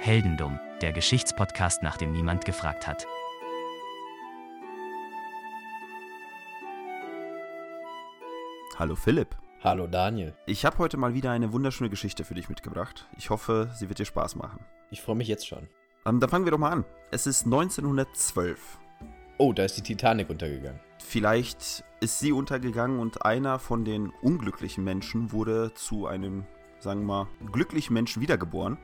Heldendum, der Geschichtspodcast, nach dem niemand gefragt hat. Hallo Philipp. Hallo Daniel. Ich habe heute mal wieder eine wunderschöne Geschichte für dich mitgebracht. Ich hoffe, sie wird dir Spaß machen. Ich freue mich jetzt schon. Ähm, dann fangen wir doch mal an. Es ist 1912. Oh, da ist die Titanic untergegangen. Vielleicht ist sie untergegangen und einer von den unglücklichen Menschen wurde zu einem, sagen wir mal, glücklichen Menschen wiedergeboren.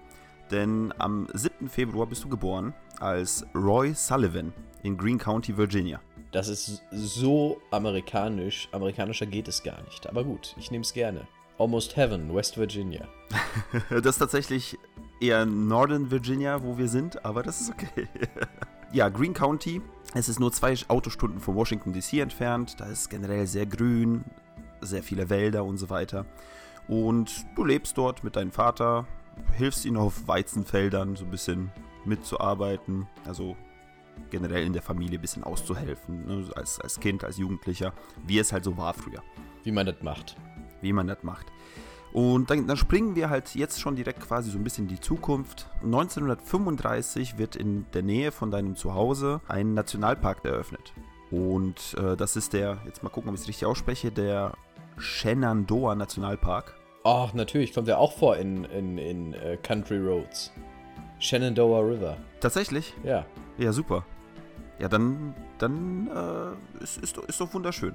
Denn am 7. Februar bist du geboren als Roy Sullivan in Greene County, Virginia. Das ist so amerikanisch. Amerikanischer geht es gar nicht. Aber gut, ich nehme es gerne. Almost Heaven, West Virginia. das ist tatsächlich eher Northern Virginia, wo wir sind, aber das ist okay. ja, Greene County. Es ist nur zwei Autostunden von Washington DC entfernt. Da ist generell sehr grün, sehr viele Wälder und so weiter. Und du lebst dort mit deinem Vater, hilfst ihm auf Weizenfeldern so ein bisschen mitzuarbeiten. Also generell in der Familie ein bisschen auszuhelfen. Ne? Als, als Kind, als Jugendlicher. Wie es halt so war früher. Wie man das macht. Wie man das macht. Und dann, dann, springen wir halt jetzt schon direkt quasi so ein bisschen in die Zukunft. 1935 wird in der Nähe von deinem Zuhause ein Nationalpark eröffnet. Und äh, das ist der, jetzt mal gucken, ob ich es richtig ausspreche, der Shenandoah Nationalpark. Ach, natürlich, kommt ja auch vor in, in, in uh, Country Roads. Shenandoah River. Tatsächlich? Ja. Ja, super. Ja, dann, dann äh, ist, ist, ist doch wunderschön.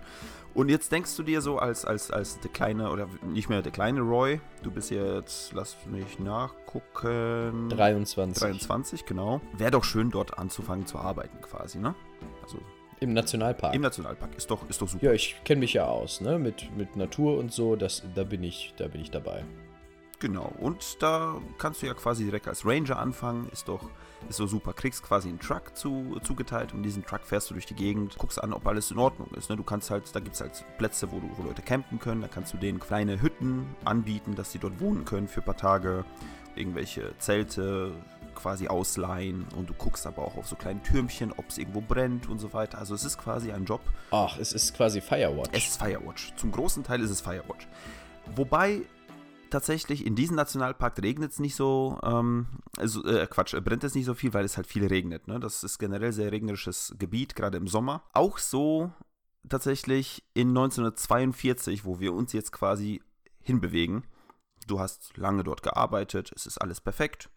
Und jetzt denkst du dir so als, als, als der kleine, oder nicht mehr der kleine Roy, du bist jetzt, lass mich nachgucken. 23. 23, genau. Wäre doch schön, dort anzufangen zu arbeiten quasi, ne? Also. Im Nationalpark. Im Nationalpark, ist doch, ist doch super. Ja, ich kenne mich ja aus, ne? Mit, mit Natur und so, das, da, bin ich, da bin ich dabei. Genau, und da kannst du ja quasi direkt als Ranger anfangen, ist doch ist so super. Kriegst quasi einen Truck zu, zugeteilt und diesen Truck fährst du durch die Gegend, guckst an, ob alles in Ordnung ist. Ne? Du kannst halt, da gibt es halt Plätze, wo, du, wo Leute campen können, da kannst du denen kleine Hütten anbieten, dass sie dort wohnen können für ein paar Tage, irgendwelche Zelte quasi ausleihen und du guckst aber auch auf so kleine Türmchen, ob es irgendwo brennt und so weiter. Also es ist quasi ein Job. Ach, es ist quasi Firewatch. Es ist Firewatch. Zum großen Teil ist es Firewatch. Wobei tatsächlich, in diesem Nationalpark regnet es nicht so, ähm, also, äh, Quatsch, brennt es nicht so viel, weil es halt viel regnet. Ne? Das ist generell sehr regnerisches Gebiet, gerade im Sommer. Auch so tatsächlich in 1942, wo wir uns jetzt quasi hinbewegen. Du hast lange dort gearbeitet, es ist alles perfekt.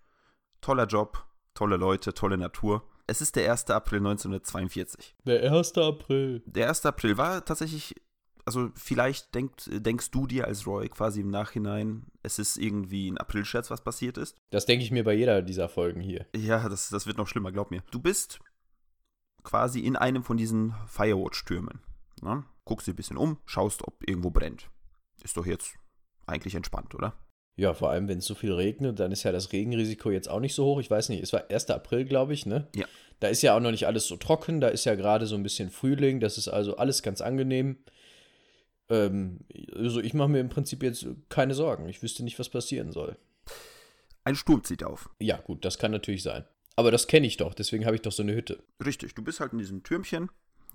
Toller Job, tolle Leute, tolle Natur. Es ist der 1. April 1942. Der 1. April. Der 1. April war tatsächlich also vielleicht denkt, denkst du dir als Roy quasi im Nachhinein, es ist irgendwie ein Aprilscherz, was passiert ist. Das denke ich mir bei jeder dieser Folgen hier. Ja, das, das wird noch schlimmer, glaub mir. Du bist quasi in einem von diesen Firewatch-Türmen. Ne? Guckst dir ein bisschen um, schaust, ob irgendwo brennt. Ist doch jetzt eigentlich entspannt, oder? Ja, vor allem, wenn es so viel regnet, dann ist ja das Regenrisiko jetzt auch nicht so hoch. Ich weiß nicht, es war 1. April, glaube ich, ne? Ja. Da ist ja auch noch nicht alles so trocken, da ist ja gerade so ein bisschen Frühling, das ist also alles ganz angenehm. Ähm, also ich mache mir im Prinzip jetzt keine Sorgen. Ich wüsste nicht, was passieren soll. Ein Sturm zieht auf. Ja, gut, das kann natürlich sein. Aber das kenne ich doch, deswegen habe ich doch so eine Hütte. Richtig, du bist halt in diesem Türmchen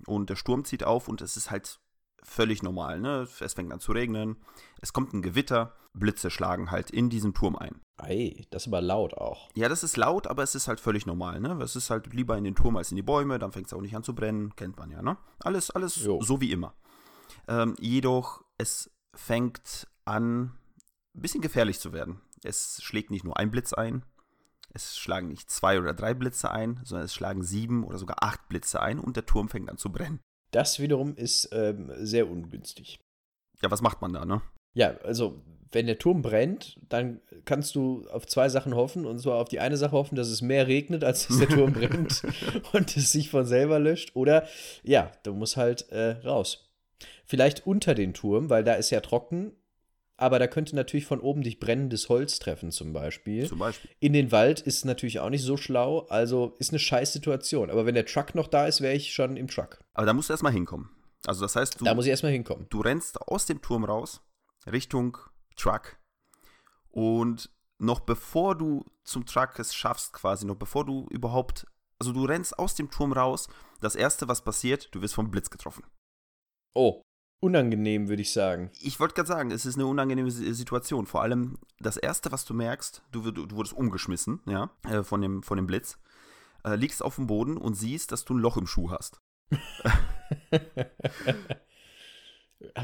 und der Sturm zieht auf und es ist halt völlig normal, ne? Es fängt an zu regnen, es kommt ein Gewitter, Blitze schlagen halt in diesen Turm ein. Ei, das ist aber laut auch. Ja, das ist laut, aber es ist halt völlig normal, ne? Es ist halt lieber in den Turm als in die Bäume, dann fängt es auch nicht an zu brennen, kennt man ja, ne? Alles, alles jo. so wie immer. Ähm, jedoch, es fängt an, ein bisschen gefährlich zu werden. Es schlägt nicht nur ein Blitz ein, es schlagen nicht zwei oder drei Blitze ein, sondern es schlagen sieben oder sogar acht Blitze ein und der Turm fängt an zu brennen. Das wiederum ist ähm, sehr ungünstig. Ja, was macht man da, ne? Ja, also wenn der Turm brennt, dann kannst du auf zwei Sachen hoffen. Und zwar auf die eine Sache hoffen, dass es mehr regnet, als dass der Turm brennt und es sich von selber löscht. Oder ja, du musst halt äh, raus. Vielleicht unter den Turm, weil da ist ja trocken. Aber da könnte natürlich von oben dich brennendes Holz treffen, zum Beispiel. Zum Beispiel. In den Wald ist natürlich auch nicht so schlau. Also ist eine scheiß Situation. Aber wenn der Truck noch da ist, wäre ich schon im Truck. Aber da musst du erstmal hinkommen. Also das heißt, du. Da muss ich erstmal hinkommen. Du rennst aus dem Turm raus, Richtung Truck. Und noch bevor du zum Truck es schaffst, quasi, noch bevor du überhaupt. Also du rennst aus dem Turm raus. Das erste, was passiert, du wirst vom Blitz getroffen. Oh. Unangenehm, würde ich sagen. Ich wollte gerade sagen, es ist eine unangenehme Situation. Vor allem das Erste, was du merkst, du, du, du wurdest umgeschmissen, ja, äh, von, dem, von dem Blitz, äh, liegst auf dem Boden und siehst, dass du ein Loch im Schuh hast.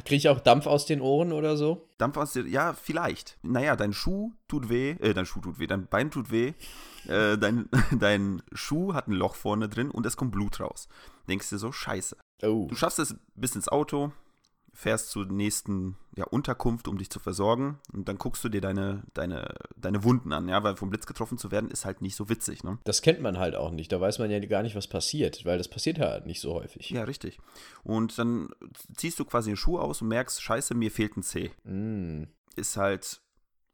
Kriege ich auch Dampf aus den Ohren oder so? Dampf aus den, ja, vielleicht. Naja, dein Schuh tut weh, äh, dein Schuh tut weh, dein Bein tut weh, äh, dein, dein Schuh hat ein Loch vorne drin und es kommt Blut raus. Denkst dir so, scheiße. Oh. Du schaffst es bis ins Auto, fährst zur nächsten ja, Unterkunft, um dich zu versorgen. Und dann guckst du dir deine, deine, deine Wunden an, ja, weil vom Blitz getroffen zu werden, ist halt nicht so witzig, ne? Das kennt man halt auch nicht. Da weiß man ja gar nicht, was passiert, weil das passiert halt nicht so häufig. Ja, richtig. Und dann ziehst du quasi den Schuh aus und merkst, scheiße, mir fehlt ein C. Mm. Ist halt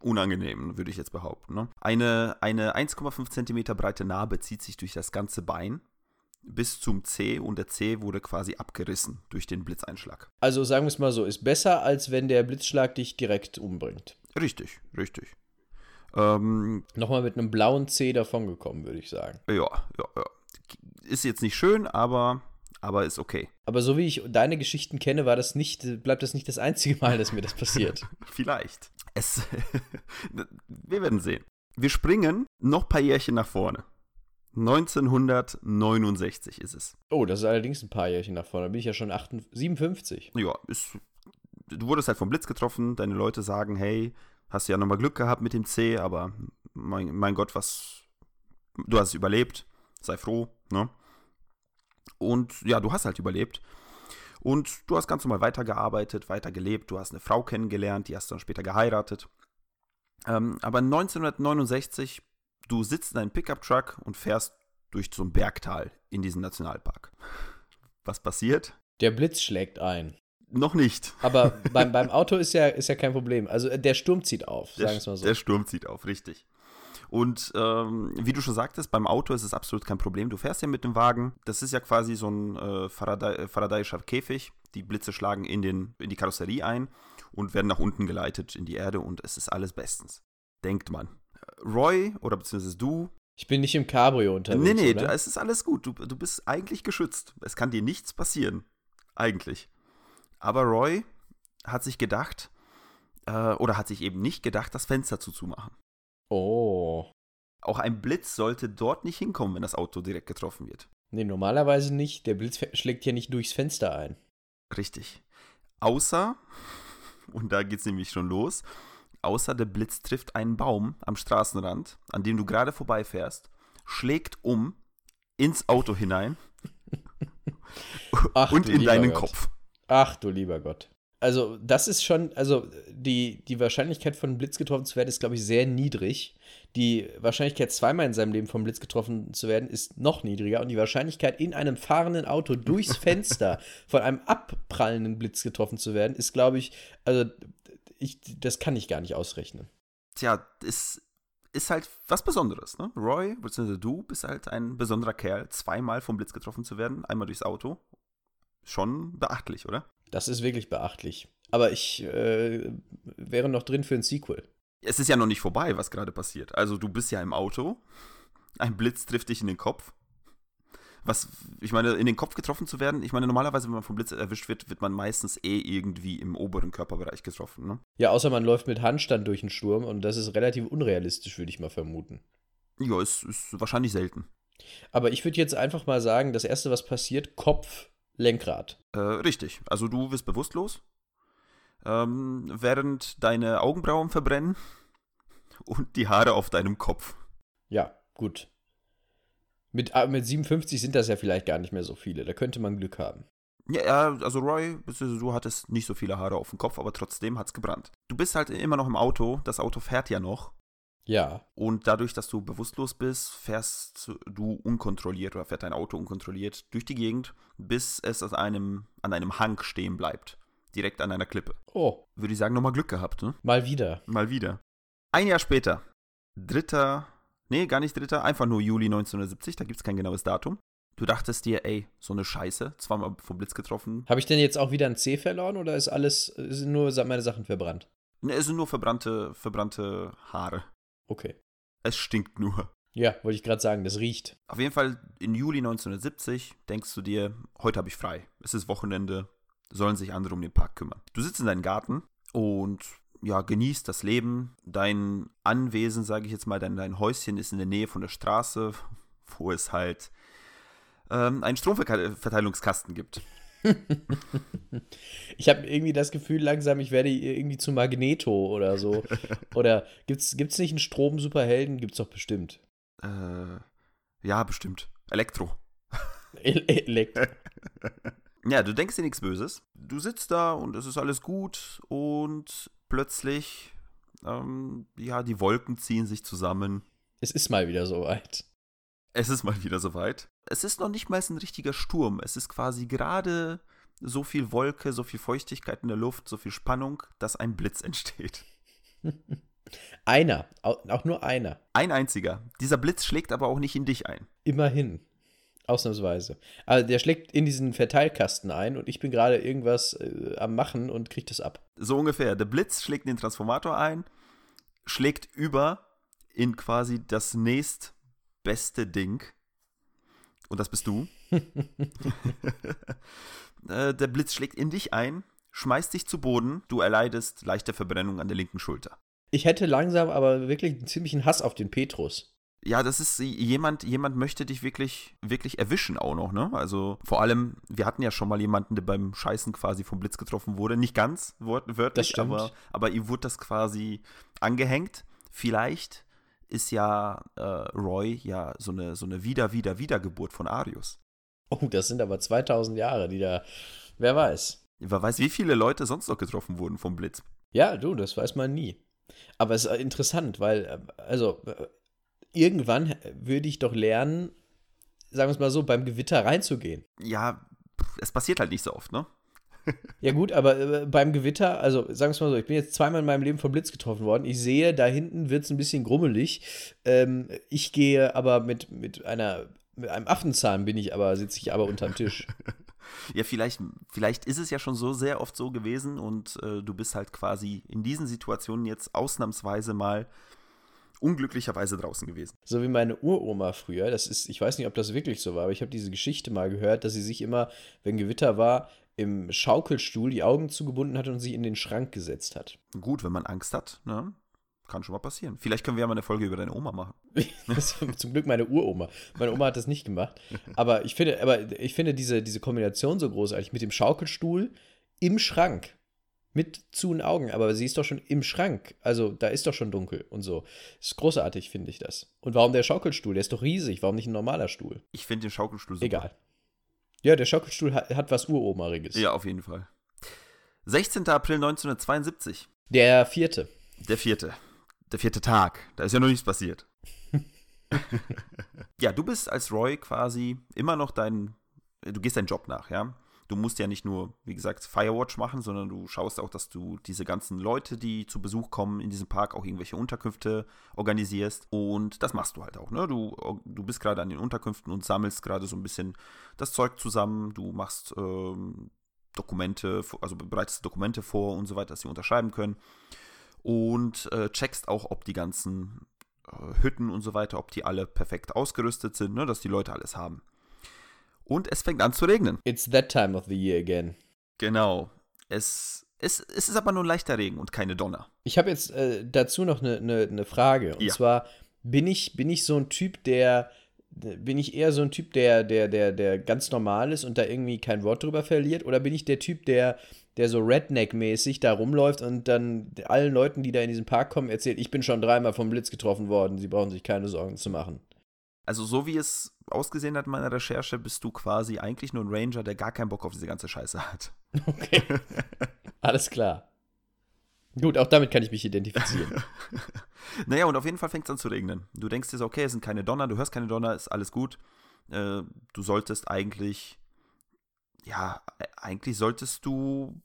unangenehm, würde ich jetzt behaupten. Ne? Eine, eine 1,5 Zentimeter breite Narbe zieht sich durch das ganze Bein bis zum C und der C wurde quasi abgerissen durch den Blitzeinschlag. Also sagen wir es mal so, ist besser, als wenn der Blitzschlag dich direkt umbringt. Richtig, richtig. Ähm, Nochmal mit einem blauen C davongekommen, würde ich sagen. ja, ja, ja. Ist jetzt nicht schön, aber, aber ist okay. Aber so wie ich deine Geschichten kenne, war das nicht, bleibt das nicht das einzige Mal, dass mir das passiert. Vielleicht. Es, wir werden sehen. Wir springen noch ein paar Jährchen nach vorne. 1969 ist es. Oh, das ist allerdings ein paar Jährchen nach vorne. Da bin ich ja schon 58, 57. Ja, ist, du wurdest halt vom Blitz getroffen. Deine Leute sagen, hey, hast ja nochmal Glück gehabt mit dem C, aber mein, mein Gott, was, du hast es überlebt. Sei froh, ne? Und ja, du hast halt überlebt. Und du hast ganz normal weitergearbeitet, weitergelebt. Du hast eine Frau kennengelernt, die hast dann später geheiratet. Ähm, aber 1969, du sitzt in deinem Pickup-Truck und fährst durch so ein Bergtal in diesen Nationalpark. Was passiert? Der Blitz schlägt ein. Noch nicht. Aber beim, beim Auto ist ja, ist ja kein Problem. Also äh, der Sturm zieht auf, sagen wir es mal so. der Sturm zieht auf, richtig. Und ähm, wie du schon sagtest, beim Auto ist es absolut kein Problem. Du fährst ja mit dem Wagen. Das ist ja quasi so ein äh, Faraday, äh, Faradayischer Käfig. Die Blitze schlagen in, den, in die Karosserie ein und werden nach unten geleitet in die Erde und es ist alles bestens. Denkt man. Roy oder beziehungsweise du. Ich bin nicht im Cabrio unterwegs. nee, nee, oder? es ist alles gut. Du, du bist eigentlich geschützt. Es kann dir nichts passieren. Eigentlich. Aber Roy hat sich gedacht, äh, oder hat sich eben nicht gedacht, das Fenster zuzumachen. Oh. Auch ein Blitz sollte dort nicht hinkommen, wenn das Auto direkt getroffen wird. Nee, normalerweise nicht. Der Blitz schlägt ja nicht durchs Fenster ein. Richtig. Außer, und da geht es nämlich schon los, außer der Blitz trifft einen Baum am Straßenrand, an dem du gerade vorbeifährst, schlägt um ins Auto hinein Ach, und in deinen Gott. Kopf. Ach du lieber Gott. Also, das ist schon, also die, die Wahrscheinlichkeit von Blitz getroffen zu werden, ist, glaube ich, sehr niedrig. Die Wahrscheinlichkeit, zweimal in seinem Leben vom Blitz getroffen zu werden, ist noch niedriger. Und die Wahrscheinlichkeit, in einem fahrenden Auto durchs Fenster von einem abprallenden Blitz getroffen zu werden, ist, glaube ich, also ich, das kann ich gar nicht ausrechnen. Tja, es ist halt was Besonderes, ne? Roy, beziehungsweise du, bist halt ein besonderer Kerl, zweimal vom Blitz getroffen zu werden, einmal durchs Auto. Schon beachtlich, oder? Das ist wirklich beachtlich. Aber ich äh, wäre noch drin für ein Sequel. Es ist ja noch nicht vorbei, was gerade passiert. Also du bist ja im Auto, ein Blitz trifft dich in den Kopf. Was, ich meine, in den Kopf getroffen zu werden, ich meine, normalerweise, wenn man vom Blitz erwischt wird, wird man meistens eh irgendwie im oberen Körperbereich getroffen, ne? Ja, außer man läuft mit Handstand durch den Sturm und das ist relativ unrealistisch, würde ich mal vermuten. Ja, ist, ist wahrscheinlich selten. Aber ich würde jetzt einfach mal sagen, das erste, was passiert, Kopf, Lenkrad. Äh, richtig. Also du wirst bewusstlos, ähm, während deine Augenbrauen verbrennen und die Haare auf deinem Kopf. Ja, gut. Mit, ah, mit 57 sind das ja vielleicht gar nicht mehr so viele. Da könnte man Glück haben. Ja, also Roy, du hattest nicht so viele Haare auf dem Kopf, aber trotzdem hat's gebrannt. Du bist halt immer noch im Auto, das Auto fährt ja noch. Ja. Und dadurch, dass du bewusstlos bist, fährst du unkontrolliert oder fährt dein Auto unkontrolliert durch die Gegend, bis es an einem, an einem Hang stehen bleibt. Direkt an einer Klippe. Oh, Würde ich sagen, nochmal Glück gehabt, ne? mal wieder. Mal wieder. Ein Jahr später. Dritter, nee, gar nicht dritter, einfach nur Juli 1970, da gibt's kein genaues Datum. Du dachtest dir, ey, so eine Scheiße, zweimal vom Blitz getroffen. Habe ich denn jetzt auch wieder ein C verloren oder ist alles, sind nur meine Sachen verbrannt? Ne, es sind nur verbrannte, verbrannte Haare. Okay. Es stinkt nur. Ja, wollte ich gerade sagen, das riecht. Auf jeden Fall in Juli 1970 denkst du dir, heute habe ich frei. Es ist Wochenende. sollen sich andere um den Park kümmern. Du sitzt in deinem Garten und ja, genießt das Leben. Dein Anwesen, sage ich jetzt mal, dein, dein Häuschen ist in der Nähe von der Straße, wo es halt ähm, einen Stromverteilungskasten gibt. ich habe irgendwie das Gefühl langsam, ich werde irgendwie zu Magneto oder so. oder gibt es nicht einen Strom-Superhelden? Gibt es doch bestimmt. Äh, ja, bestimmt. Elektro. E Elektro. ja, du denkst dir nichts Böses. Du sitzt da und es ist alles gut und plötzlich, ähm, ja, die Wolken ziehen sich zusammen. Es ist mal wieder soweit. Es ist mal wieder soweit. Es ist noch nicht mal ein richtiger Sturm. Es ist quasi gerade so viel Wolke, so viel Feuchtigkeit in der Luft, so viel Spannung, dass ein Blitz entsteht. einer, auch nur einer. Ein einziger. Dieser Blitz schlägt aber auch nicht in dich ein. Immerhin. Ausnahmsweise. Also der schlägt in diesen Verteilkasten ein und ich bin gerade irgendwas äh, am Machen und kriege das ab. So ungefähr. Der Blitz schlägt in den Transformator ein, schlägt über in quasi das nächstbeste Ding. Und das bist du. äh, der Blitz schlägt in dich ein, schmeißt dich zu Boden, du erleidest leichte Verbrennung an der linken Schulter. Ich hätte langsam aber wirklich einen ziemlichen Hass auf den Petrus ja, das ist jemand, jemand möchte dich wirklich, wirklich erwischen auch noch, ne? Also vor allem, wir hatten ja schon mal jemanden, der beim Scheißen quasi vom Blitz getroffen wurde. Nicht ganz wörtlich, aber, aber ihm wurde das quasi angehängt. Vielleicht ist ja äh, Roy ja so eine, so eine Wieder-Wieder-Wiedergeburt von Arius. Oh, das sind aber 2000 Jahre, die da, wer weiß. Wer weiß, wie viele Leute sonst noch getroffen wurden vom Blitz. Ja, du, das weiß man nie. Aber es ist interessant, weil, äh, also, äh, irgendwann würde ich doch lernen, sagen wir es mal so, beim Gewitter reinzugehen. Ja, es passiert halt nicht so oft, ne? ja, gut, aber äh, beim Gewitter, also sagen wir es mal so, ich bin jetzt zweimal in meinem Leben vom Blitz getroffen worden. Ich sehe, da hinten wird es ein bisschen grummelig. Ähm, ich gehe aber mit, mit einer, mit einem Affenzahn bin ich aber, sitze ich aber unterm Tisch. ja, vielleicht, vielleicht ist es ja schon so sehr oft so gewesen und äh, du bist halt quasi in diesen Situationen jetzt ausnahmsweise mal unglücklicherweise draußen gewesen. So wie meine Uroma früher, das ist, ich weiß nicht, ob das wirklich so war, aber ich habe diese Geschichte mal gehört, dass sie sich immer, wenn Gewitter war, im Schaukelstuhl die Augen zugebunden hat und sie in den Schrank gesetzt hat. Gut, wenn man Angst hat, ne? Kann schon mal passieren. Vielleicht können wir ja mal eine Folge über deine Oma machen. zum Glück meine Uroma. Meine Oma hat das nicht gemacht. Aber ich finde, aber ich finde diese, diese Kombination so großartig mit dem Schaukelstuhl im Schrank mit zu den Augen, aber sie ist doch schon im Schrank. Also da ist doch schon dunkel und so. Ist großartig, finde ich das. Und warum der Schaukelstuhl? Der ist doch riesig. Warum nicht ein normaler Stuhl? Ich finde den Schaukelstuhl super. Egal. Ja, der Schaukelstuhl hat, hat was Uromariges. Ja, auf jeden Fall. 16. April 1972. Der vierte. Der vierte. Der vierte Tag. Da ist ja noch nichts passiert. ja, du bist als Roy quasi immer noch dein. Du gehst deinen Job nach, ja du musst ja nicht nur, wie gesagt, Firewatch machen, sondern du schaust auch, dass du diese ganzen Leute, die zu Besuch kommen in diesem Park, auch irgendwelche Unterkünfte organisierst. Und das machst du halt auch. Ne? Du, du bist gerade an den Unterkünften und sammelst gerade so ein bisschen das Zeug zusammen. Du machst ähm, Dokumente, also bereitest Dokumente vor und so weiter, dass sie unterschreiben können. Und äh, checkst auch, ob die ganzen äh, Hütten und so weiter, ob die alle perfekt ausgerüstet sind, ne? dass die Leute alles haben. Und es fängt an zu regnen. It's that time of the year again. Genau. Es, es, es ist aber nur ein leichter Regen und keine Donner. Ich habe jetzt äh, dazu noch eine ne, ne Frage. Und ja. zwar, bin ich, bin ich so ein Typ, der bin ich eher so ein Typ, der, der, der, der ganz normal ist und da irgendwie kein Wort drüber verliert? Oder bin ich der Typ, der, der so Redneck-mäßig da rumläuft und dann allen Leuten, die da in diesen Park kommen, erzählt, ich bin schon dreimal vom Blitz getroffen worden, sie brauchen sich keine Sorgen zu machen? Also so wie es ausgesehen hat in meiner Recherche, bist du quasi eigentlich nur ein Ranger, der gar keinen Bock auf diese ganze Scheiße hat. Okay. Alles klar. Gut, auch damit kann ich mich identifizieren. naja, und auf jeden Fall fängt es an zu regnen. Du denkst dir so, okay, es sind keine Donner, du hörst keine Donner, ist alles gut. Äh, du solltest eigentlich, ja, e-, eigentlich solltest du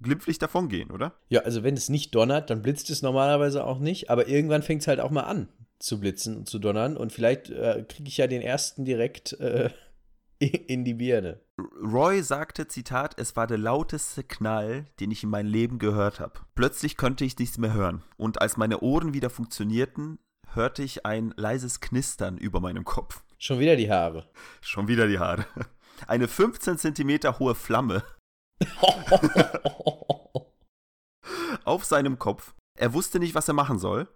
glimpflich davon gehen, oder? Ja, also wenn es nicht donnert, dann blitzt es normalerweise auch nicht, aber irgendwann fängt es halt auch mal an zu blitzen und zu donnern und vielleicht äh, kriege ich ja den ersten direkt äh, in die Birne. Roy sagte, Zitat, es war der lauteste Knall, den ich in meinem Leben gehört habe. Plötzlich konnte ich nichts mehr hören. Und als meine Ohren wieder funktionierten, hörte ich ein leises Knistern über meinem Kopf. Schon wieder die Haare. Schon wieder die Haare. Eine 15 Zentimeter hohe Flamme auf seinem Kopf. Er wusste nicht, was er machen soll.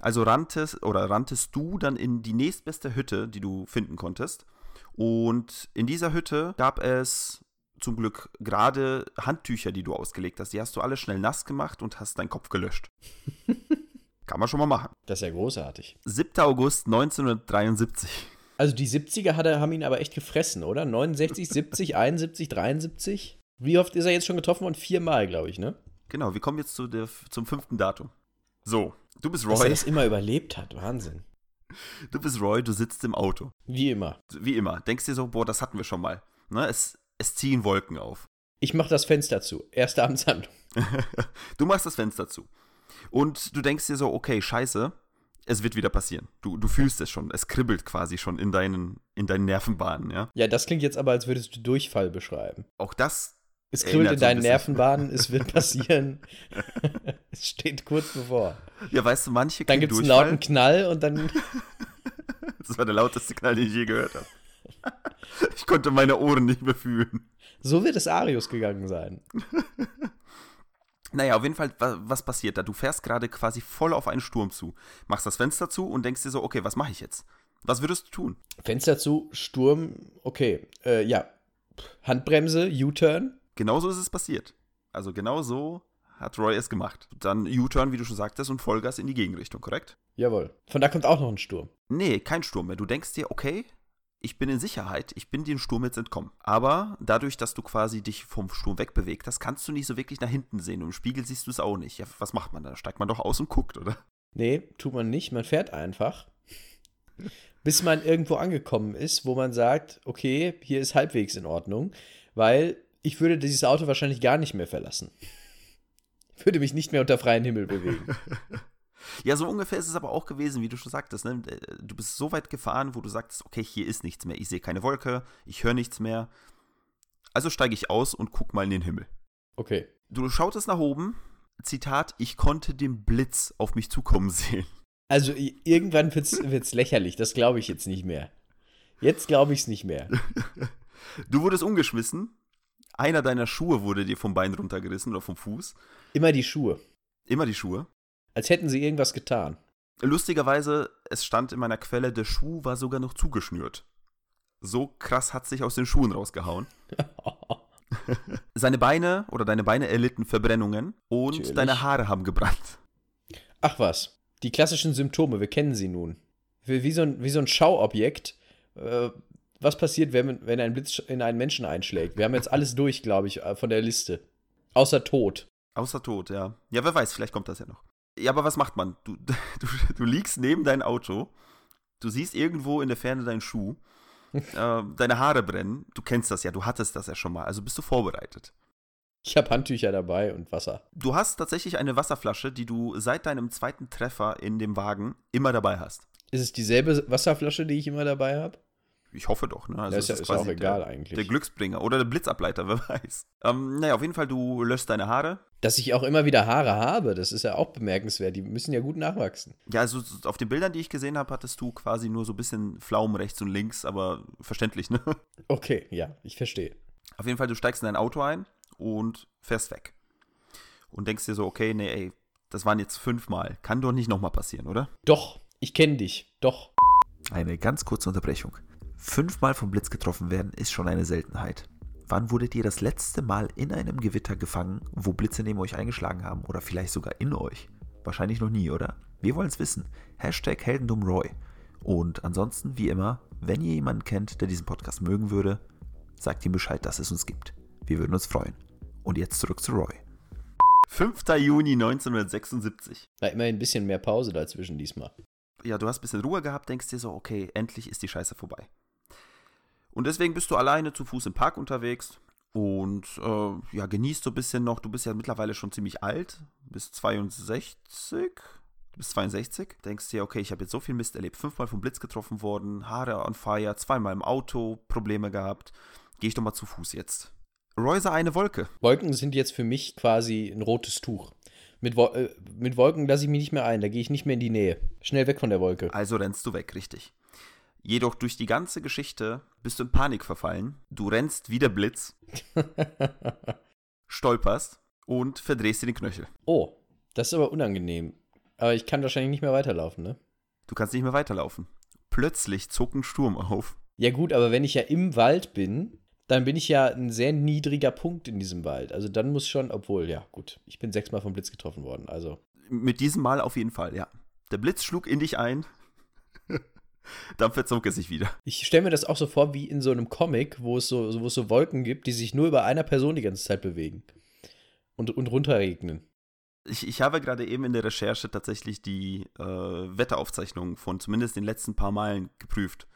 Also ranntest oder ranntest du dann in die nächstbeste Hütte, die du finden konntest. Und in dieser Hütte gab es zum Glück gerade Handtücher, die du ausgelegt hast. Die hast du alle schnell nass gemacht und hast deinen Kopf gelöscht. Kann man schon mal machen. Das ist ja großartig. 7. August 1973. Also die 70er hat er, haben ihn aber echt gefressen, oder? 69, 70, 71, 73? Wie oft ist er jetzt schon getroffen worden? Viermal, glaube ich, ne? Genau, wir kommen jetzt zu der, zum fünften Datum. So, du bist Dass er Roy. das immer überlebt hat. Wahnsinn. Du bist Roy, du sitzt im Auto. Wie immer. Wie immer. Denkst dir so, boah, das hatten wir schon mal. Ne? Es, es ziehen Wolken auf. Ich mache das Fenster zu. Erste Amtshandlung. du machst das Fenster zu. Und du denkst dir so, okay, scheiße, es wird wieder passieren. Du, du fühlst es schon. Es kribbelt quasi schon in deinen, in deinen Nervenbahnen, ja. Ja, das klingt jetzt aber, als würdest du Durchfall beschreiben. Auch das Es kribbelt Erinnert in deinen. Nervenbahnen, es wird passieren. es steht kurz bevor. Ja, weißt du, manche Dann gibt es einen lauten Knall und dann. Das war der lauteste Knall, den ich je gehört habe. Ich konnte meine Ohren nicht mehr fühlen. So wird es Arius gegangen sein. Naja, auf jeden Fall, wa- was passiert da? Du fährst gerade quasi voll auf einen Sturm zu, machst das Fenster zu und denkst dir so, okay, was mache ich jetzt? Was würdest du tun? Fenster zu, Sturm, okay. Äh, ja. Handbremse, U-Turn. Genauso ist es passiert. Also genau so hat Roy es gemacht. Dann U-Turn, wie du schon sagtest, und Vollgas in die Gegenrichtung, korrekt? Jawohl. Von da kommt auch noch ein Sturm. Nee, kein Sturm mehr. Du denkst dir, okay, ich bin in Sicherheit, ich bin dem Sturm jetzt entkommen. Aber dadurch, dass du quasi dich vom Sturm wegbewegt hast, kannst du nicht so wirklich nach hinten sehen. Und im Spiegel siehst du es auch nicht. Ja, was macht man da? Steigt man doch aus und guckt, oder? Nee, tut man nicht. Man fährt einfach. Bis man irgendwo angekommen ist, wo man sagt, okay, hier ist halbwegs in Ordnung, weil ich würde dieses Auto wahrscheinlich gar nicht mehr verlassen. Würde mich nicht mehr unter freiem Himmel bewegen. Ja, so ungefähr ist es aber auch gewesen, wie du schon sagtest. Ne? Du bist so weit gefahren, wo du sagst, okay, hier ist nichts mehr. Ich sehe keine Wolke, ich höre nichts mehr. Also steige ich aus und guck mal in den Himmel. Okay. Du schautest nach oben. Zitat, ich konnte den Blitz auf mich zukommen sehen. Also irgendwann wird es lächerlich, das glaube ich jetzt nicht mehr. Jetzt glaube ich es nicht mehr. Du wurdest umgeschmissen. Einer deiner Schuhe wurde dir vom Bein runtergerissen oder vom Fuß. Immer die Schuhe. Immer die Schuhe. Als hätten sie irgendwas getan. Lustigerweise, es stand in meiner Quelle, der Schuh war sogar noch zugeschnürt. So krass hat sich aus den Schuhen rausgehauen. Seine Beine oder deine Beine erlitten Verbrennungen und Natürlich. deine Haare haben gebrannt. Ach was, die klassischen Symptome, wir kennen sie nun. Wie, wie, so, ein, wie so ein Schauobjekt. Äh, was passiert, wenn, wenn ein Blitz in einen Menschen einschlägt? Wir haben jetzt alles durch, glaube ich, äh, von der Liste. Außer Tod. Außer Tod, ja. Ja, wer weiß, vielleicht kommt das ja noch. Ja, aber was macht man? Du, du, du liegst neben dein Auto, du siehst irgendwo in der Ferne deinen Schuh, äh, deine Haare brennen. Du kennst das ja, du hattest das ja schon mal, also bist du vorbereitet. Ich habe Handtücher dabei und Wasser. Du hast tatsächlich eine Wasserflasche, die du seit deinem zweiten Treffer in dem Wagen immer dabei hast. Ist es dieselbe Wasserflasche, die ich immer dabei habe? Ich hoffe doch, ne? Also Ja, ist ja- ist ja auch quasi egal der, eigentlich. Der Glücksbringer oder der Blitzableiter, wer weiß. Ähm, naja, auf jeden Fall, du löst deine Haare. Dass ich auch immer wieder Haare habe, das ist ja auch bemerkenswert. Die müssen ja gut nachwachsen. Ja, also auf den Bildern, die ich gesehen habe, hattest du quasi nur so ein bisschen Pflaumen rechts und links, aber verständlich, ne? Okay, ja, ich verstehe. Auf jeden Fall, du steigst in dein Auto ein und fährst weg. Und denkst dir so, okay, nee, ey, das waren jetzt fünfmal. Kann doch nicht nochmal passieren, oder? Doch, ich kenne dich. Doch. Eine ganz kurze Unterbrechung. Fünfmal vom Blitz getroffen werden ist schon eine Seltenheit. Wann wurdet ihr das letzte Mal in einem Gewitter gefangen, wo Blitze neben euch eingeschlagen haben oder vielleicht sogar in euch? Wahrscheinlich noch nie, oder? Wir wollen es wissen. Hashtag Heldendumm Roy. Und ansonsten, wie immer, wenn ihr jemanden kennt, der diesen Podcast mögen würde, sagt ihm Bescheid, dass es uns gibt. Wir würden uns freuen. Und jetzt zurück zu Roy. 5. Juni 1976. Na, immerhin ein bisschen mehr Pause dazwischen diesmal. ja, du hast ein bisschen Ruhe gehabt, denkst dir so, okay, endlich ist die Scheiße vorbei. Und deswegen bist du alleine zu Fuß im Park unterwegs und äh, ja, genießt so ein bisschen noch. Du bist ja mittlerweile schon ziemlich alt, bist 62, du bist 62. Denkst dir, okay, ich habe jetzt so viel Mist erlebt. Fünfmal vom Blitz getroffen worden, Haare on fire, zweimal im Auto, Probleme gehabt. Gehe ich doch mal zu Fuß jetzt. Roy sah eine Wolke. Wolken sind jetzt für mich quasi ein rotes Tuch. Mit, Wo äh, mit Wolken lasse ich mich nicht mehr ein, da gehe ich nicht mehr in die Nähe. Schnell weg von der Wolke. Also rennst du weg, richtig. Jedoch durch die ganze Geschichte bist du in Panik verfallen. Du rennst wie der Blitz. stolperst und verdrehst dir den Knöchel. Oh, das ist aber unangenehm. Aber ich kann wahrscheinlich nicht mehr weiterlaufen, ne? Du kannst nicht mehr weiterlaufen. Plötzlich zog ein Sturm auf. Ja, gut, aber wenn ich ja im Wald bin, dann bin ich ja ein sehr niedriger Punkt in diesem Wald. Also dann muss schon, obwohl, ja, gut, ich bin sechsmal vom Blitz getroffen worden. Also. Mit diesem Mal auf jeden Fall, ja. Der Blitz schlug in dich ein. Dann verzog er sich wieder. Ich stelle mir das auch so vor wie in so einem Comic, wo es so, wo es so Wolken gibt, die sich nur über einer Person die ganze Zeit bewegen. Und, und runterregnen. Ich, ich habe gerade eben in der Recherche tatsächlich die äh, Wetteraufzeichnungen von zumindest den letzten paar Meilen geprüft.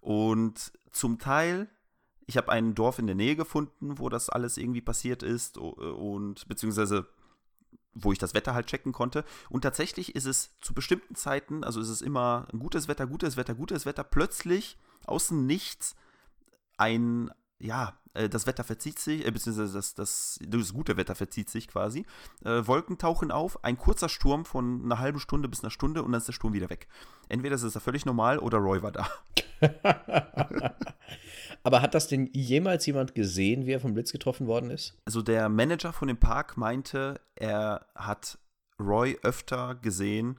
Und zum Teil, ich habe ein Dorf in der Nähe gefunden, wo das alles irgendwie passiert ist und beziehungsweise wo ich das Wetter halt checken konnte. Und tatsächlich ist es zu bestimmten Zeiten, also ist es immer gutes Wetter, gutes Wetter, gutes Wetter, plötzlich außen nichts ein, ja, das Wetter verzieht sich, äh, beziehungsweise das, das, das gute Wetter verzieht sich quasi. Äh, Wolken tauchen auf, ein kurzer Sturm von einer halben Stunde bis einer Stunde und dann ist der Sturm wieder weg. Entweder ist es da völlig normal oder Roy war da. Aber hat das denn jemals jemand gesehen, wie er vom Blitz getroffen worden ist? Also der Manager von dem Park meinte, er hat Roy öfter gesehen,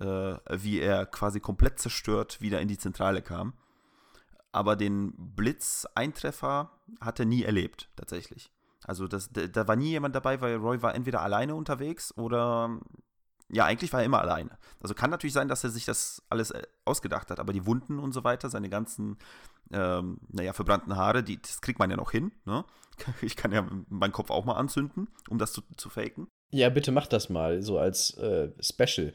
äh, wie er quasi komplett zerstört wieder in die Zentrale kam. Aber den Blitzeintreffer hat er nie erlebt, tatsächlich. Also das, da war nie jemand dabei, weil Roy war entweder alleine unterwegs oder ja, eigentlich war er immer alleine. Also kann natürlich sein, dass er sich das alles äh, ausgedacht hat, aber die Wunden und so weiter, seine ganzen, ähm, naja, verbrannten Haare, die, das kriegt man ja noch hin. Ne? Ich kann ja meinen Kopf auch mal anzünden, um das zu, zu faken. Ja, bitte mach das mal, so als äh, Special.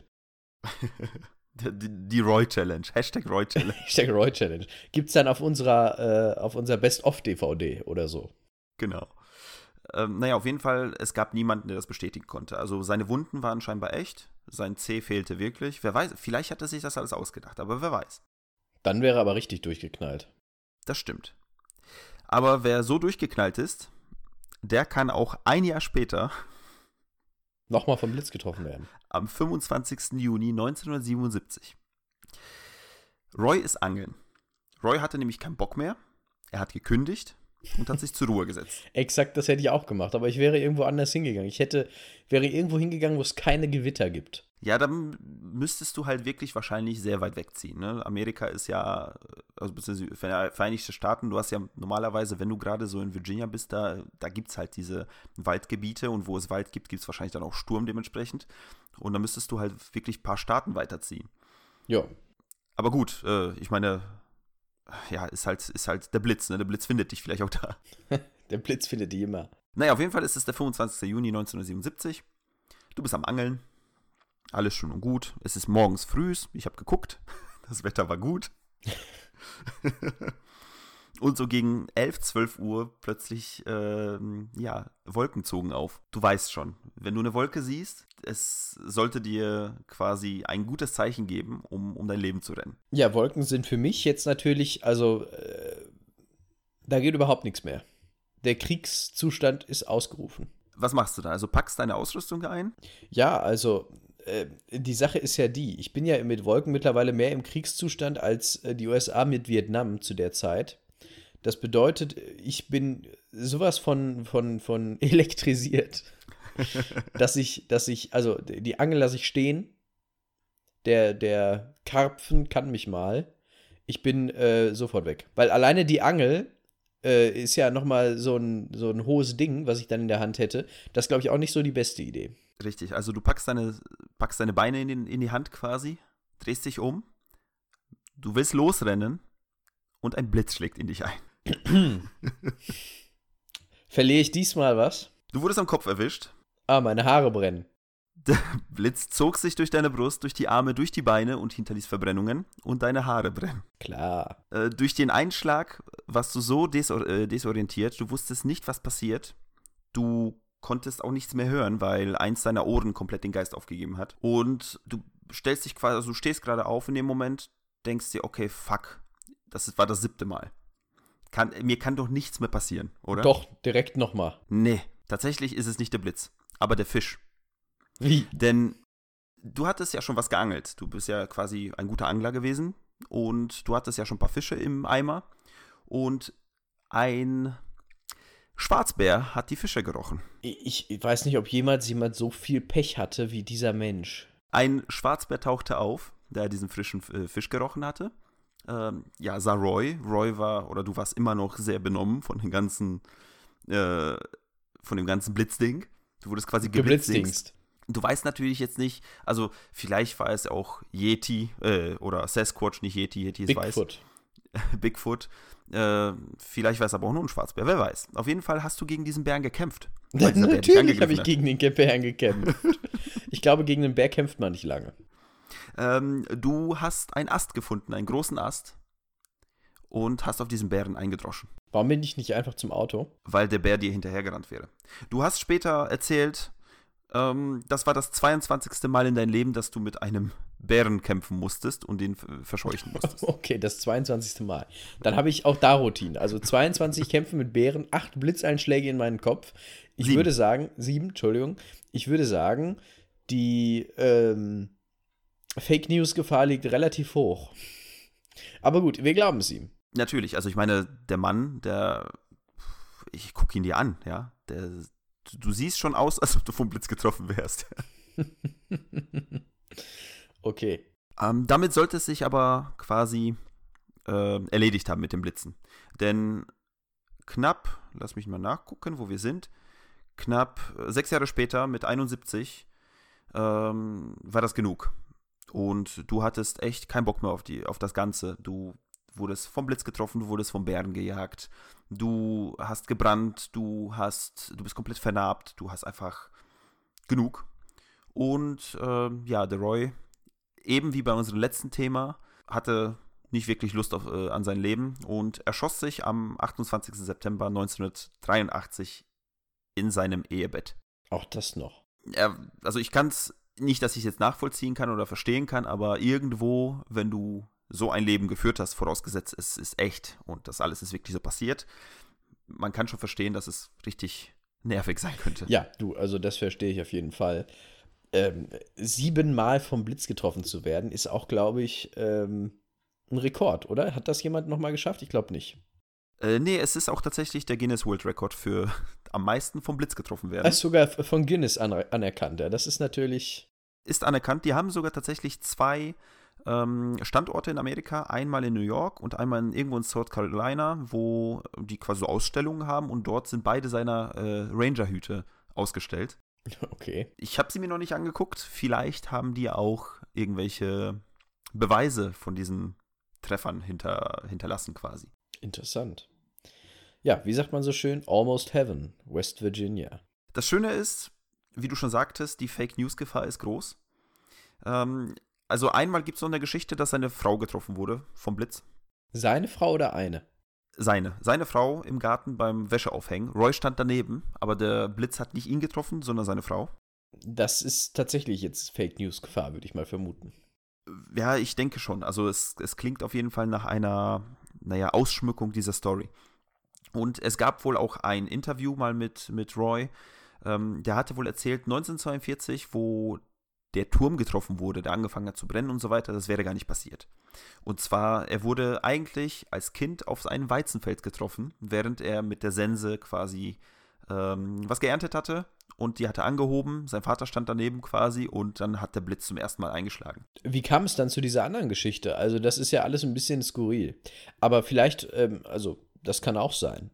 die, die Roy Challenge. Hashtag Roy Challenge. Hashtag Roy Challenge. Gibt's dann auf unserer, äh, auf unserer Best-of-DVD oder so. Genau. Ähm, naja, auf jeden Fall, es gab niemanden, der das bestätigen konnte. Also seine Wunden waren scheinbar echt, sein C fehlte wirklich. Wer weiß, vielleicht hat er sich das alles ausgedacht, aber wer weiß. Dann wäre er aber richtig durchgeknallt. Das stimmt. Aber wer so durchgeknallt ist, der kann auch ein Jahr später nochmal vom Blitz getroffen werden. Am 25. Juni 1977. Roy ist angeln. Roy hatte nämlich keinen Bock mehr. Er hat gekündigt und hat sich zur Ruhe gesetzt. Exakt, das hätte ich auch gemacht, aber ich wäre irgendwo anders hingegangen. Ich hätte, wäre irgendwo hingegangen, wo es keine Gewitter gibt. Ja, dann müsstest du halt wirklich wahrscheinlich sehr weit wegziehen. Ne? Amerika ist ja, also beziehungsweise Vereinigte Staaten, du hast ja normalerweise, wenn du gerade so in Virginia bist, da, da gibt es halt diese Waldgebiete und wo es Wald gibt, gibt es wahrscheinlich dann auch Sturm dementsprechend. Und dann müsstest du halt wirklich ein paar Staaten weiterziehen. Ja. Aber gut, äh, ich meine, ja, ist halt, ist halt der Blitz, ne? Der Blitz findet dich vielleicht auch da. der Blitz findet dich immer. Naja, auf jeden Fall ist es der 25. Juni 1977. Du bist am Angeln. Alles schön und gut. Es ist morgens früh. Ich habe geguckt. Das Wetter war gut. und so gegen 11, 12 Uhr plötzlich, ähm, ja, Wolken zogen auf. Du weißt schon, wenn du eine Wolke siehst, es sollte dir quasi ein gutes Zeichen geben, um, um dein Leben zu rennen. Ja, Wolken sind für mich jetzt natürlich, also äh, da geht überhaupt nichts mehr. Der Kriegszustand ist ausgerufen. Was machst du da? Also packst deine Ausrüstung ein? Ja, also äh, die Sache ist ja die, ich bin ja mit Wolken mittlerweile mehr im Kriegszustand als äh, die USA mit Vietnam zu der Zeit. Das bedeutet, ich bin sowas von, von, von elektrisiert dass ich, dass ich, also die Angel lasse ich stehen. Der, der Karpfen kann mich mal. Ich bin äh, sofort weg. Weil alleine die Angel äh, ist ja nochmal so ein, so ein hohes Ding, was ich dann in der Hand hätte. Das glaube ich auch nicht so die beste Idee. Richtig, also du packst deine, packst deine Beine in, den, in die Hand quasi, drehst dich um, du willst losrennen und ein Blitz schlägt in dich ein. Verliere ich diesmal was? Du wurdest am Kopf erwischt. Ah, meine Haare brennen. Der Blitz zog sich durch deine Brust, durch die Arme, durch die Beine und hinterließ Verbrennungen und deine Haare brennen. Klar. Äh, durch den Einschlag warst du so desor äh, desorientiert, du wusstest nicht, was passiert. Du konntest auch nichts mehr hören, weil eins deiner Ohren komplett den Geist aufgegeben hat. Und du stellst dich quasi, also du stehst gerade auf in dem Moment, denkst dir, okay, fuck, das war das siebte Mal. Kann, mir kann doch nichts mehr passieren, oder? Doch, direkt nochmal. Nee, tatsächlich ist es nicht der Blitz aber der Fisch. Wie? Denn du hattest ja schon was geangelt. Du bist ja quasi ein guter Angler gewesen und du hattest ja schon ein paar Fische im Eimer und ein Schwarzbär hat die Fische gerochen. Ich, ich weiß nicht, ob jemals jemand so viel Pech hatte wie dieser Mensch. Ein Schwarzbär tauchte auf, der diesen frischen äh, Fisch gerochen hatte. Ähm, ja, sah Roy. Roy war, oder du warst immer noch sehr benommen von den ganzen, äh, von dem ganzen Blitzding. Du wurdest quasi geblitzdingst. Du weißt natürlich jetzt nicht, also vielleicht war es auch Yeti äh, oder Sasquatch, nicht Yeti, Yeti ist Bigfoot. weiß. Bigfoot. Äh, vielleicht war es aber auch nur ein Schwarzbär, wer weiß. Auf jeden Fall hast du gegen diesen Bären gekämpft. Natürlich habe ich gegen den Bären gekämpft. ich glaube, gegen den Bär kämpft man nicht lange. Ähm, du hast einen Ast gefunden, einen großen Ast. Und hast auf diesen Bären eingedroschen, Warum bin ich nicht einfach zum Auto? weil der Bär dir hinterhergerannt wäre. Du hast später erzählt, ähm, das war das 22. Mal in deinem Leben, dass du mit einem Bären kämpfen musstest und den verscheuchen musstest. Okay, das 22. Mal. Dann habe ich auch da Routine. Also 22 Kämpfe mit Bären, 8 Blitzeinschläge in meinen Kopf. Ich Sieben. würde sagen, 7, Entschuldigung. Ich würde sagen, die ähm, Fake News-Gefahr liegt relativ hoch. Aber gut, wir glauben es ihm. Natürlich, also ich meine, der Mann, der, ich gucke ihn dir an, ja, der, du, du siehst schon aus, als ob du vom Blitz getroffen wärst. Okay. Ähm, damit sollte es sich aber quasi äh, erledigt haben mit dem Blitzen. Denn knapp, lass mich mal nachgucken, wo wir sind, knapp äh, sechs Jahre später mit 71 ähm, war das genug. Und du hattest echt keinen Bock mehr auf, die, auf das Ganze. Du wurdest vom Blitz getroffen, du wurdest vom Bären gejagt, du hast gebrannt, du hast, du bist komplett vernarbt, du hast einfach genug. Und ähm, ja, der Roy eben wie bei unserem letzten Thema, hatte nicht wirklich Lust auf, äh, an sein Leben und erschoss sich am 28. September 1983 in seinem Ehebett. Auch das noch. Er, also ich kann es nicht, dass ich es jetzt nachvollziehen kann oder verstehen kann, aber irgendwo, wenn du so ein Leben geführt hast, vorausgesetzt es ist echt und das alles ist wirklich so passiert, man kann schon verstehen, dass es richtig nervig sein könnte. Ja, du, also das verstehe ich auf jeden Fall. Ähm, siebenmal vom Blitz getroffen zu werden, ist auch, glaube ich, ähm, ein Rekord, oder? Hat das jemand nochmal geschafft? Ich glaube nicht. Äh, nee, es ist auch tatsächlich der Guinness World Record für am meisten vom Blitz getroffen werden. Das ist sogar von Guinness an anerkannt. Ja. Das ist natürlich. ist anerkannt. Die haben sogar tatsächlich zwei ähm, Standorte in Amerika, einmal in New York und einmal in, irgendwo in South Carolina, wo die quasi so Ausstellungen haben und dort sind beide seiner äh, Ranger-Hüte ausgestellt. Okay. Ich habe sie mir noch nicht angeguckt. Vielleicht haben die auch irgendwelche Beweise von diesen Treffern hinter, hinterlassen quasi. Interessant. Ja, wie sagt man so schön? Almost Heaven, West Virginia. Das Schöne ist, wie du schon sagtest, die Fake News-Gefahr ist groß. Ähm, also einmal gibt es noch eine Geschichte, dass seine Frau getroffen wurde vom Blitz. Seine Frau oder eine? Seine. Seine Frau im Garten beim Wäscheaufhängen. Roy stand daneben, aber der Blitz hat nicht ihn getroffen, sondern seine Frau. Das ist tatsächlich jetzt Fake News Gefahr, würde ich mal vermuten. Ja, ich denke schon. Also es, es klingt auf jeden Fall nach einer, naja, Ausschmückung dieser Story. Und es gab wohl auch ein Interview mal mit, mit Roy. Ähm, der hatte wohl erzählt, 1942, wo der Turm getroffen wurde, der angefangen hat zu brennen und so weiter, das wäre gar nicht passiert. Und zwar, er wurde eigentlich als Kind auf ein Weizenfeld getroffen, während er mit der Sense quasi ähm, was geerntet hatte und die hatte angehoben, sein Vater stand daneben quasi und dann hat der Blitz zum ersten Mal eingeschlagen. Wie kam es dann zu dieser anderen Geschichte? Also, das ist ja alles ein bisschen skurril. Aber vielleicht, ähm, also, das kann auch sein.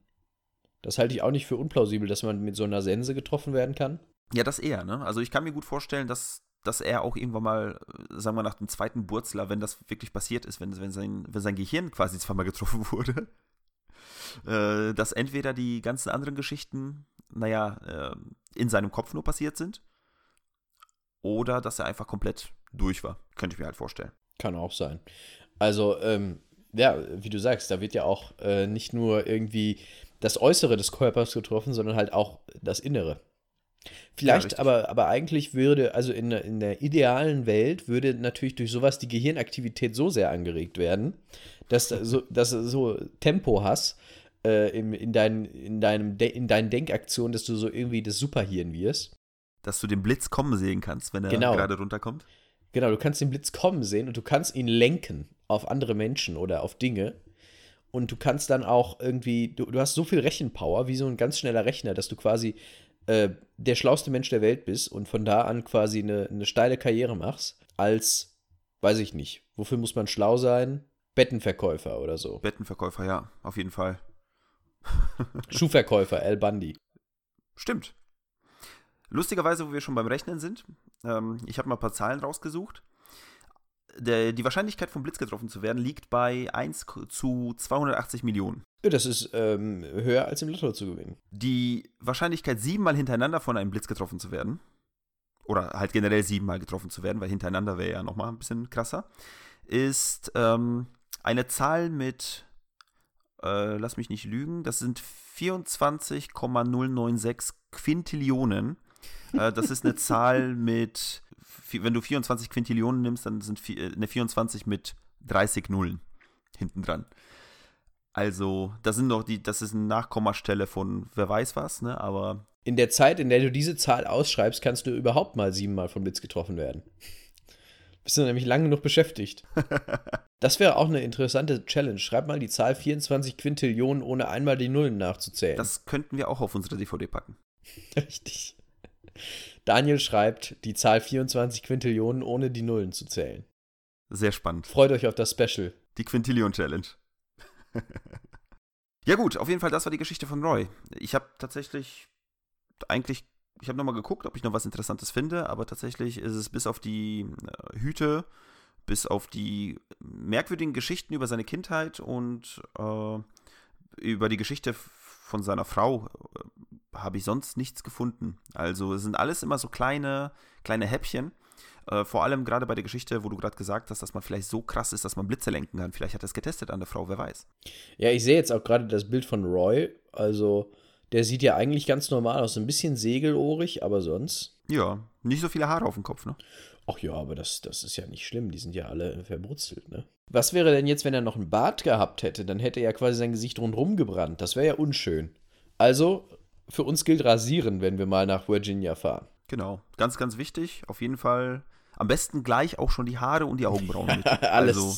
Das halte ich auch nicht für unplausibel, dass man mit so einer Sense getroffen werden kann. Ja, das eher, ne? Also ich kann mir gut vorstellen, dass, dass er auch irgendwann mal, äh, sagen wir nach dem zweiten Burzler, wenn das wirklich passiert ist, wenn, wenn, sein, wenn sein Gehirn quasi zweimal getroffen wurde, äh, dass entweder die ganzen anderen Geschichten, naja, äh, in seinem Kopf nur passiert sind, oder dass er einfach komplett durch war. Könnte ich mir halt vorstellen. Kann auch sein. Also, ähm, ja, wie du sagst, da wird ja auch äh, nicht nur irgendwie das Äußere des Körpers getroffen, sondern halt auch das Innere. Vielleicht, richtig. aber, aber eigentlich würde, also in, der- in der idealen Welt würde natürlich durch sowas die Gehirnaktivität so sehr angeregt werden, dass, da so, dass du so Tempo hast äh, im, in, dein, in, deinem De in deinen Denkaktionen, dass du so irgendwie das Superhirn wirst. Dass du den Blitz kommen sehen kannst, wenn er Genau. gerade runterkommt. Genau, du kannst den Blitz kommen sehen und du kannst ihn lenken auf andere Menschen oder auf Dinge. und du kannst dann auch irgendwie, du, du hast so viel Rechenpower wie so ein ganz schneller Rechner, dass du quasi äh, der schlauste Mensch der Welt bist und von da an quasi eine, eine steile Karriere machst, als, weiß ich nicht, wofür muss man schlau sein? Bettenverkäufer oder so. Bettenverkäufer, ja, auf jeden Fall. Schuhverkäufer, Al Bundy. Stimmt. Lustigerweise, wo wir schon beim Rechnen sind, ähm, ich habe mal ein paar Zahlen rausgesucht. Der, die Wahrscheinlichkeit vom Blitz getroffen zu werden liegt bei 1 zu 280 Millionen. Das ist ähm, höher als im Lotto zu gewinnen. Die Wahrscheinlichkeit, siebenmal hintereinander von einem Blitz getroffen zu werden, oder halt generell siebenmal getroffen zu werden, weil hintereinander wäre ja nochmal ein bisschen krasser, ist ähm, eine Zahl mit, äh, lass mich nicht lügen, das sind 24,096 Quintillionen. Äh, das ist eine Zahl mit, wenn du 24 Quintillionen nimmst, dann sind äh, eine 24 mit 30 Nullen hinten dran. Also, das sind noch die, das ist eine Nachkommastelle von wer weiß was, ne? Aber. In der Zeit, in der du diese Zahl ausschreibst, kannst du überhaupt mal siebenmal vom Blitz getroffen werden. Bist du nämlich lang genug beschäftigt. Das wäre auch eine interessante Challenge. Schreib mal die Zahl 24 Quintillionen, ohne einmal die Nullen nachzuzählen. Das könnten wir auch auf unsere DVD packen. Richtig. Daniel schreibt die Zahl 24 Quintillionen, ohne die Nullen zu zählen. Sehr spannend. Freut euch auf das Special. Die Quintillion Challenge. ja gut, auf jeden Fall, das war die Geschichte von Roy. Ich habe tatsächlich eigentlich, ich habe nochmal geguckt, ob ich noch was Interessantes finde, aber tatsächlich ist es bis auf die äh, Hüte, bis auf die merkwürdigen Geschichten über seine Kindheit und äh, über die Geschichte von seiner Frau äh, habe ich sonst nichts gefunden. Also es sind alles immer so kleine, kleine Häppchen. Äh, vor allem gerade bei der Geschichte, wo du gerade gesagt hast, dass man vielleicht so krass ist, dass man Blitze lenken kann. Vielleicht hat er es getestet an der Frau, wer weiß. Ja, ich sehe jetzt auch gerade das Bild von Roy. Also, der sieht ja eigentlich ganz normal aus. Ein bisschen segelohrig, aber sonst. Ja, nicht so viele Haare auf dem Kopf, ne? Ach ja, aber das, das ist ja nicht schlimm. Die sind ja alle verbrutzelt, ne? Was wäre denn jetzt, wenn er noch einen Bart gehabt hätte? Dann hätte er ja quasi sein Gesicht rundherum gebrannt. Das wäre ja unschön. Also, für uns gilt rasieren, wenn wir mal nach Virginia fahren. Genau, ganz, ganz wichtig. Auf jeden Fall am besten gleich auch schon die Haare und die Augenbrauen mit. alles, Also,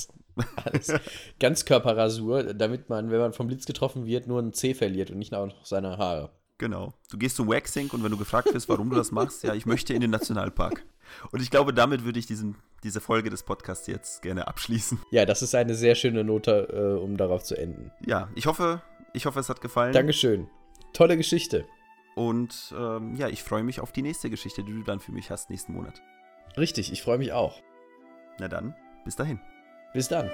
alles. Ganzkörperrasur, damit man, wenn man vom Blitz getroffen wird, nur einen Zeh verliert und nicht auch noch seine Haare. genau. Du gehst zum Waxing und wenn du gefragt wirst, warum du das machst, ja, ich möchte in den Nationalpark. Und ich glaube, damit würde ich diesen, diese Folge des Podcasts jetzt gerne abschließen. Ja, das ist eine sehr schöne Note, äh, um darauf zu enden. Ja, ich hoffe, ich hoffe, es hat gefallen. Dankeschön. Tolle Geschichte. Und ähm, ja, ich freue mich auf die nächste Geschichte, die du dann für mich hast nächsten Monat. Richtig, ich freue mich auch. Na dann, bis dahin. Bis dann.